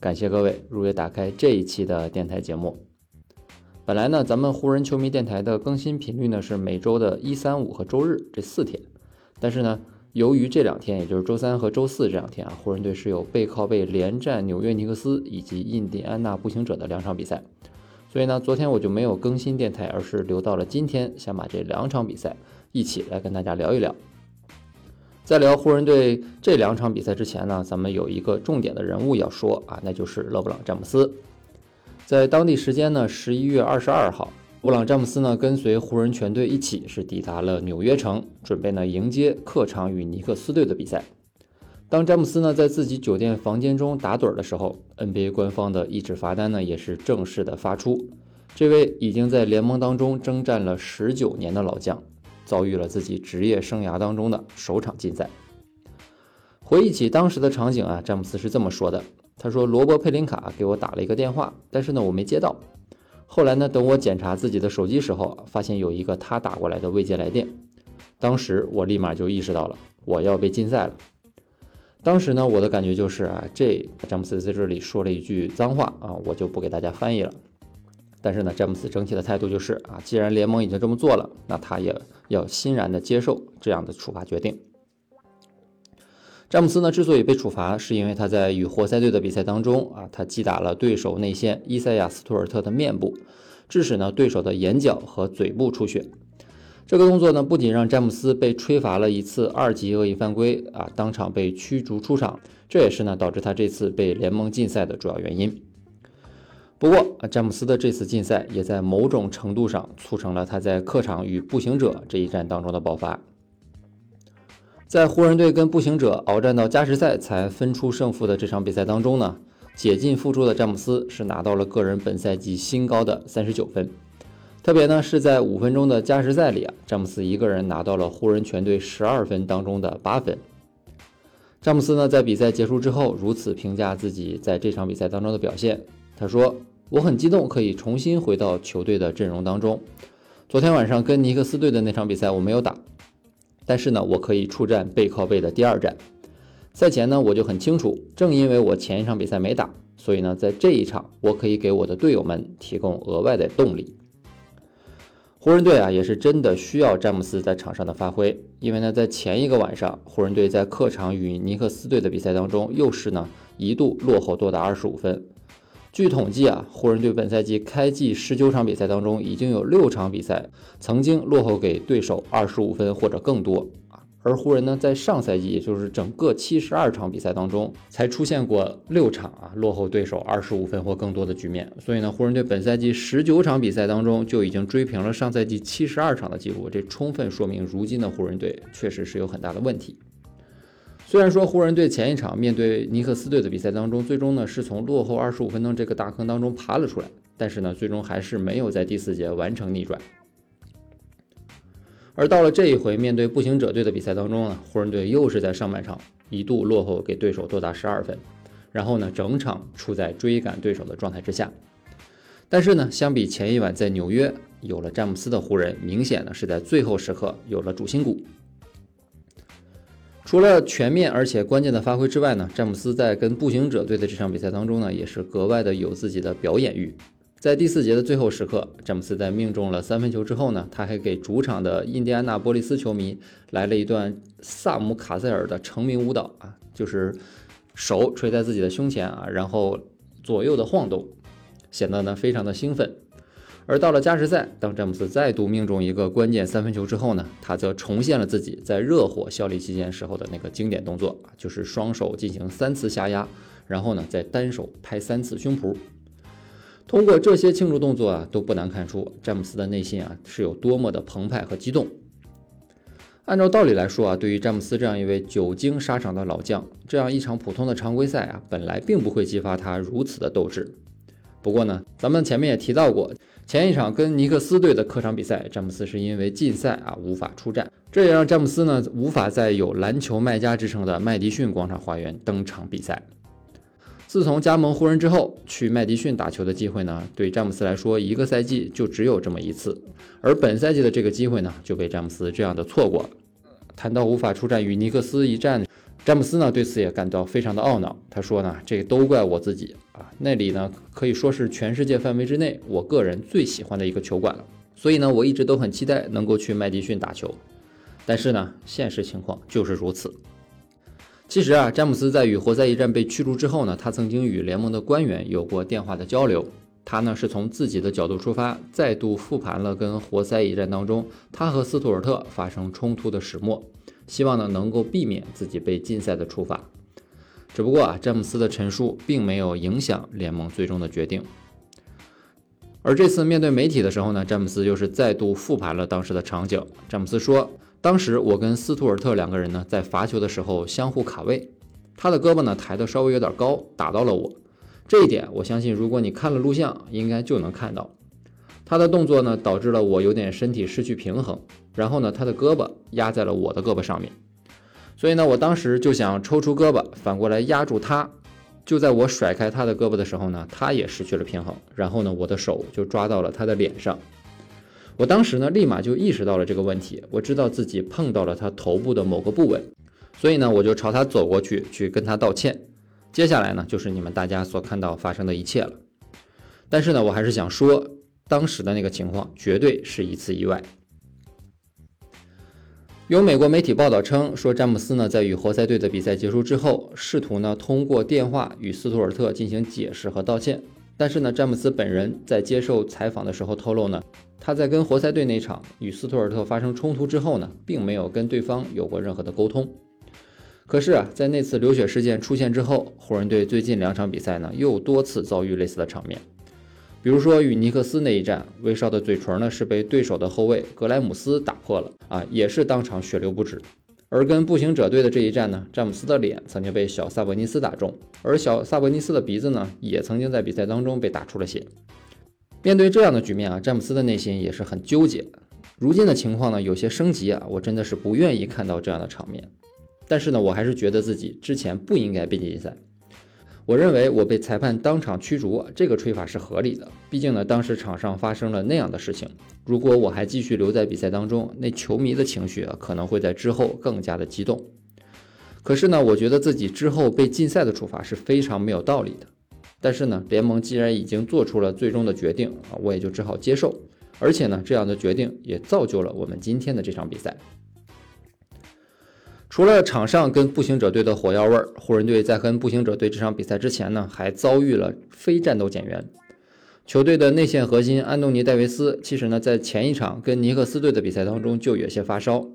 感谢各位如约打开这一期的电台节目。本来呢，咱们湖人球迷电台的更新频率呢是每周的一、三、五和周日这四天，但是呢，由于这两天，也就是周三和周四这两天啊，湖人队是有背靠背连战纽约尼克斯以及印第安纳步行者的两场比赛。所以呢，昨天我就没有更新电台，而是留到了今天，想把这两场比赛一起来跟大家聊一聊。在聊湖人队这两场比赛之前呢，咱们有一个重点的人物要说啊，那就是勒布朗詹姆斯。在当地时间呢，十一月二十二号，布朗詹姆斯呢跟随湖人全队一起是抵达了纽约城，准备呢迎接客场与尼克斯队的比赛。当詹姆斯呢在自己酒店房间中打盹的时候，NBA 官方的一纸罚单呢也是正式的发出。这位已经在联盟当中征战了十九年的老将，遭遇了自己职业生涯当中的首场禁赛。回忆起当时的场景啊，詹姆斯是这么说的：“他说罗伯佩林卡给我打了一个电话，但是呢我没接到。后来呢等我检查自己的手机时候，发现有一个他打过来的未接来电。当时我立马就意识到了我要被禁赛了。”当时呢，我的感觉就是啊，这詹姆斯在这里说了一句脏话啊，我就不给大家翻译了。但是呢，詹姆斯整体的态度就是啊，既然联盟已经这么做了，那他也要欣然的接受这样的处罚决定。詹姆斯呢，之所以被处罚，是因为他在与活塞队的比赛当中啊，他击打了对手内线伊赛亚斯图尔特的面部，致使呢对手的眼角和嘴部出血。这个动作呢，不仅让詹姆斯被吹罚了一次二级恶意犯规啊，当场被驱逐出场，这也是呢导致他这次被联盟禁赛的主要原因。不过啊，詹姆斯的这次禁赛也在某种程度上促成了他在客场与步行者这一战当中的爆发。在湖人队跟步行者鏖战到加时赛才分出胜负的这场比赛当中呢，解禁复出的詹姆斯是拿到了个人本赛季新高的三十九分。特别呢是在五分钟的加时赛里啊，詹姆斯一个人拿到了湖人全队十二分当中的八分。詹姆斯呢在比赛结束之后如此评价自己在这场比赛当中的表现，他说：“我很激动，可以重新回到球队的阵容当中。昨天晚上跟尼克斯队的那场比赛我没有打，但是呢我可以出战背靠背的第二战。赛前呢我就很清楚，正因为我前一场比赛没打，所以呢在这一场我可以给我的队友们提供额外的动力。”湖人队啊，也是真的需要詹姆斯在场上的发挥，因为呢，在前一个晚上，湖人队在客场与尼克斯队的比赛当中，又是呢一度落后多达二十五分。据统计啊，湖人队本赛季开季十九场比赛当中，已经有六场比赛曾经落后给对手二十五分或者更多啊。而湖人呢，在上赛季，也就是整个七十二场比赛当中，才出现过六场啊落后对手二十五分或更多的局面。所以呢，湖人队本赛季十九场比赛当中就已经追平了上赛季七十二场的记录，这充分说明如今的湖人队确实是有很大的问题。虽然说湖人队前一场面对尼克斯队的比赛当中，最终呢是从落后二十五分钟这个大坑当中爬了出来，但是呢，最终还是没有在第四节完成逆转。而到了这一回，面对步行者队的比赛当中呢，湖人队又是在上半场一度落后给对手多达十二分，然后呢，整场处在追赶对手的状态之下。但是呢，相比前一晚在纽约有了詹姆斯的湖人，明显呢是在最后时刻有了主心骨。除了全面而且关键的发挥之外呢，詹姆斯在跟步行者队的这场比赛当中呢，也是格外的有自己的表演欲。在第四节的最后时刻，詹姆斯在命中了三分球之后呢，他还给主场的印第安纳波利斯球迷来了一段萨姆卡塞尔的成名舞蹈啊，就是手垂在自己的胸前啊，然后左右的晃动，显得呢非常的兴奋。而到了加时赛，当詹姆斯再度命中一个关键三分球之后呢，他则重现了自己在热火效力期间时候的那个经典动作，就是双手进行三次下压，然后呢再单手拍三次胸脯。通过这些庆祝动作啊，都不难看出詹姆斯的内心啊是有多么的澎湃和激动。按照道理来说啊，对于詹姆斯这样一位久经沙场的老将，这样一场普通的常规赛啊，本来并不会激发他如此的斗志。不过呢，咱们前面也提到过，前一场跟尼克斯队的客场比赛，詹姆斯是因为禁赛啊无法出战，这也让詹姆斯呢无法在有篮球卖家之称的麦迪逊广场花园登场比赛。自从加盟湖人之后，去麦迪逊打球的机会呢，对詹姆斯来说，一个赛季就只有这么一次。而本赛季的这个机会呢，就被詹姆斯这样的错过了。谈到无法出战与尼克斯一战，詹姆斯呢对此也感到非常的懊恼。他说呢，这都怪我自己那里呢可以说是全世界范围之内我个人最喜欢的一个球馆了。所以呢，我一直都很期待能够去麦迪逊打球。但是呢，现实情况就是如此。其实啊，詹姆斯在与活塞一战被驱逐之后呢，他曾经与联盟的官员有过电话的交流。他呢是从自己的角度出发，再度复盘了跟活塞一战当中他和斯图尔特发生冲突的始末，希望呢能够避免自己被禁赛的处罚。只不过啊，詹姆斯的陈述并没有影响联盟最终的决定。而这次面对媒体的时候呢，詹姆斯又是再度复盘了当时的场景。詹姆斯说。当时我跟斯图尔特两个人呢，在罚球的时候相互卡位，他的胳膊呢抬得稍微有点高，打到了我。这一点我相信，如果你看了录像，应该就能看到。他的动作呢，导致了我有点身体失去平衡，然后呢，他的胳膊压在了我的胳膊上面。所以呢，我当时就想抽出胳膊，反过来压住他。就在我甩开他的胳膊的时候呢，他也失去了平衡，然后呢，我的手就抓到了他的脸上。我当时呢，立马就意识到了这个问题。我知道自己碰到了他头部的某个部位，所以呢，我就朝他走过去，去跟他道歉。接下来呢，就是你们大家所看到发生的一切了。但是呢，我还是想说，当时的那个情况绝对是一次意外。有美国媒体报道称，说詹姆斯呢，在与活塞队的比赛结束之后，试图呢通过电话与斯图尔特进行解释和道歉。但是呢，詹姆斯本人在接受采访的时候透露呢。他在跟活塞队那场与斯图尔特发生冲突之后呢，并没有跟对方有过任何的沟通。可是啊，在那次流血事件出现之后，湖人队最近两场比赛呢，又多次遭遇类似的场面。比如说与尼克斯那一战，威少的嘴唇呢是被对手的后卫格莱姆斯打破了啊，也是当场血流不止。而跟步行者队的这一战呢，詹姆斯的脸曾经被小萨博尼斯打中，而小萨博尼斯的鼻子呢，也曾经在比赛当中被打出了血。面对这样的局面啊，詹姆斯的内心也是很纠结。如今的情况呢，有些升级啊，我真的是不愿意看到这样的场面。但是呢，我还是觉得自己之前不应该被禁赛。我认为我被裁判当场驱逐，这个吹法是合理的。毕竟呢，当时场上发生了那样的事情，如果我还继续留在比赛当中，那球迷的情绪啊，可能会在之后更加的激动。可是呢，我觉得自己之后被禁赛的处罚是非常没有道理的。但是呢，联盟既然已经做出了最终的决定啊，我也就只好接受。而且呢，这样的决定也造就了我们今天的这场比赛。除了场上跟步行者队的火药味儿，湖人队在跟步行者队这场比赛之前呢，还遭遇了非战斗减员。球队的内线核心安东尼·戴维斯，其实呢，在前一场跟尼克斯队的比赛当中就有些发烧。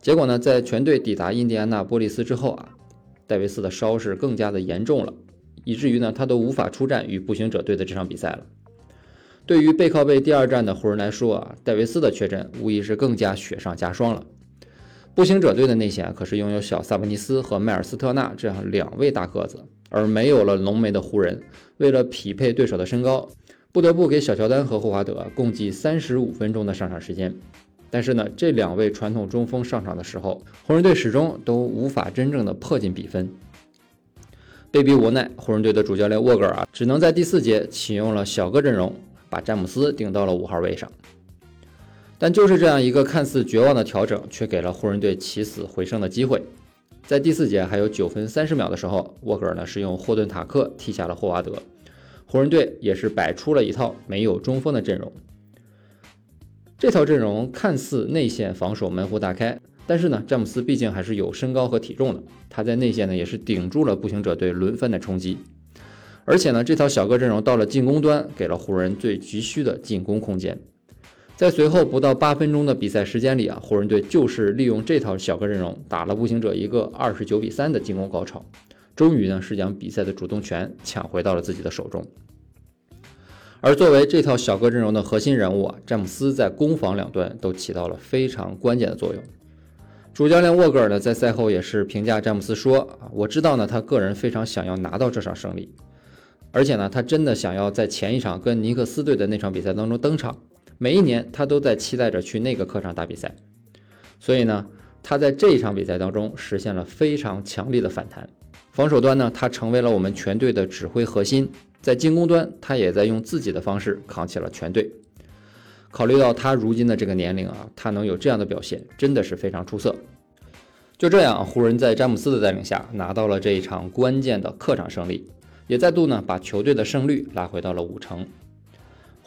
结果呢，在全队抵达印第安纳波利斯之后啊，戴维斯的烧是更加的严重了。以至于呢，他都无法出战与步行者队的这场比赛了。对于背靠背第二战的湖人来说啊，戴维斯的缺阵无疑是更加雪上加霜了。步行者队的内线可是拥有小萨博尼斯和迈尔斯特纳这样两位大个子，而没有了浓眉的湖人，为了匹配对手的身高，不得不给小乔丹和霍华德共计三十五分钟的上场时间。但是呢，这两位传统中锋上场的时候，湖人队始终都无法真正的迫近比分。被逼无奈，湖人队的主教练沃格尔啊，只能在第四节启用了小个阵容，把詹姆斯顶到了五号位上。但就是这样一个看似绝望的调整，却给了湖人队起死回生的机会。在第四节还有九分三十秒的时候，沃格尔呢是用霍顿塔克替下了霍华德，湖人队也是摆出了一套没有中锋的阵容。这套阵容看似内线防守门户大开。但是呢，詹姆斯毕竟还是有身高和体重的，他在内线呢也是顶住了步行者队轮番的冲击，而且呢，这套小个阵容到了进攻端，给了湖人最急需的进攻空间。在随后不到八分钟的比赛时间里啊，湖人队就是利用这套小个阵容打了步行者一个二十九比三的进攻高潮，终于呢是将比赛的主动权抢回到了自己的手中。而作为这套小个阵容的核心人物啊，詹姆斯在攻防两端都起到了非常关键的作用。主教练沃格尔呢，在赛后也是评价詹姆斯说：“啊，我知道呢，他个人非常想要拿到这场胜利，而且呢，他真的想要在前一场跟尼克斯队的那场比赛当中登场。每一年他都在期待着去那个客场打比赛，所以呢，他在这一场比赛当中实现了非常强力的反弹。防守端呢，他成为了我们全队的指挥核心；在进攻端，他也在用自己的方式扛起了全队。考虑到他如今的这个年龄啊，他能有这样的表现，真的是非常出色。就这样，湖人，在詹姆斯的带领下拿到了这一场关键的客场胜利，也再度呢把球队的胜率拉回到了五成。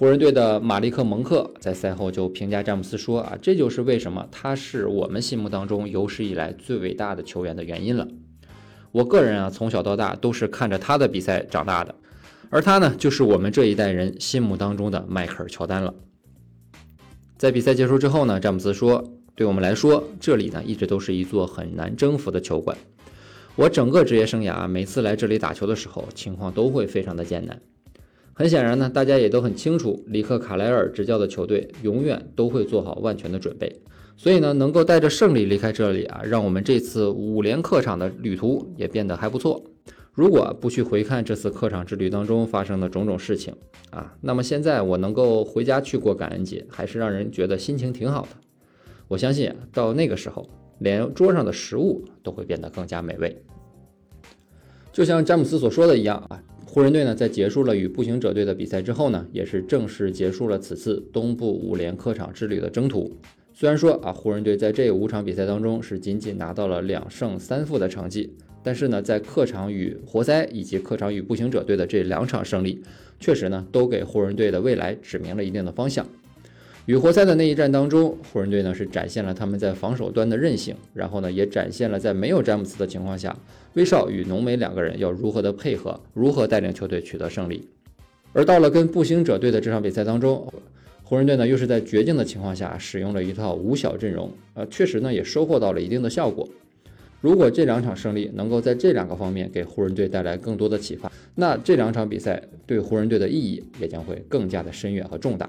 湖人队的马利克·蒙克在赛后就评价詹姆斯说：“啊，这就是为什么他是我们心目当中有史以来最伟大的球员的原因了。我个人啊，从小到大都是看着他的比赛长大的，而他呢，就是我们这一代人心目当中的迈克尔·乔丹了。”在比赛结束之后呢，詹姆斯说：“对我们来说，这里呢一直都是一座很难征服的球馆。我整个职业生涯每次来这里打球的时候，情况都会非常的艰难。”很显然呢，大家也都很清楚，里克卡莱尔执教的球队永远都会做好万全的准备。所以呢，能够带着胜利离开这里啊，让我们这次五连客场的旅途也变得还不错。如果不去回看这次客场之旅当中发生的种种事情啊，那么现在我能够回家去过感恩节，还是让人觉得心情挺好的。我相信啊，到那个时候，连桌上的食物都会变得更加美味。就像詹姆斯所说的一样啊。湖人队呢，在结束了与步行者队的比赛之后呢，也是正式结束了此次东部五连客场之旅的征途。虽然说啊，湖人队在这五场比赛当中是仅仅拿到了两胜三负的成绩，但是呢，在客场与活塞以及客场与步行者队的这两场胜利，确实呢，都给湖人队的未来指明了一定的方向。与活塞的那一战当中，湖人队呢是展现了他们在防守端的韧性，然后呢也展现了在没有詹姆斯的情况下，威少与浓眉两个人要如何的配合，如何带领球队取得胜利。而到了跟步行者队的这场比赛当中，湖人队呢又是在绝境的情况下使用了一套五小阵容，呃，确实呢也收获到了一定的效果。如果这两场胜利能够在这两个方面给湖人队带来更多的启发，那这两场比赛对湖人队的意义也将会更加的深远和重大。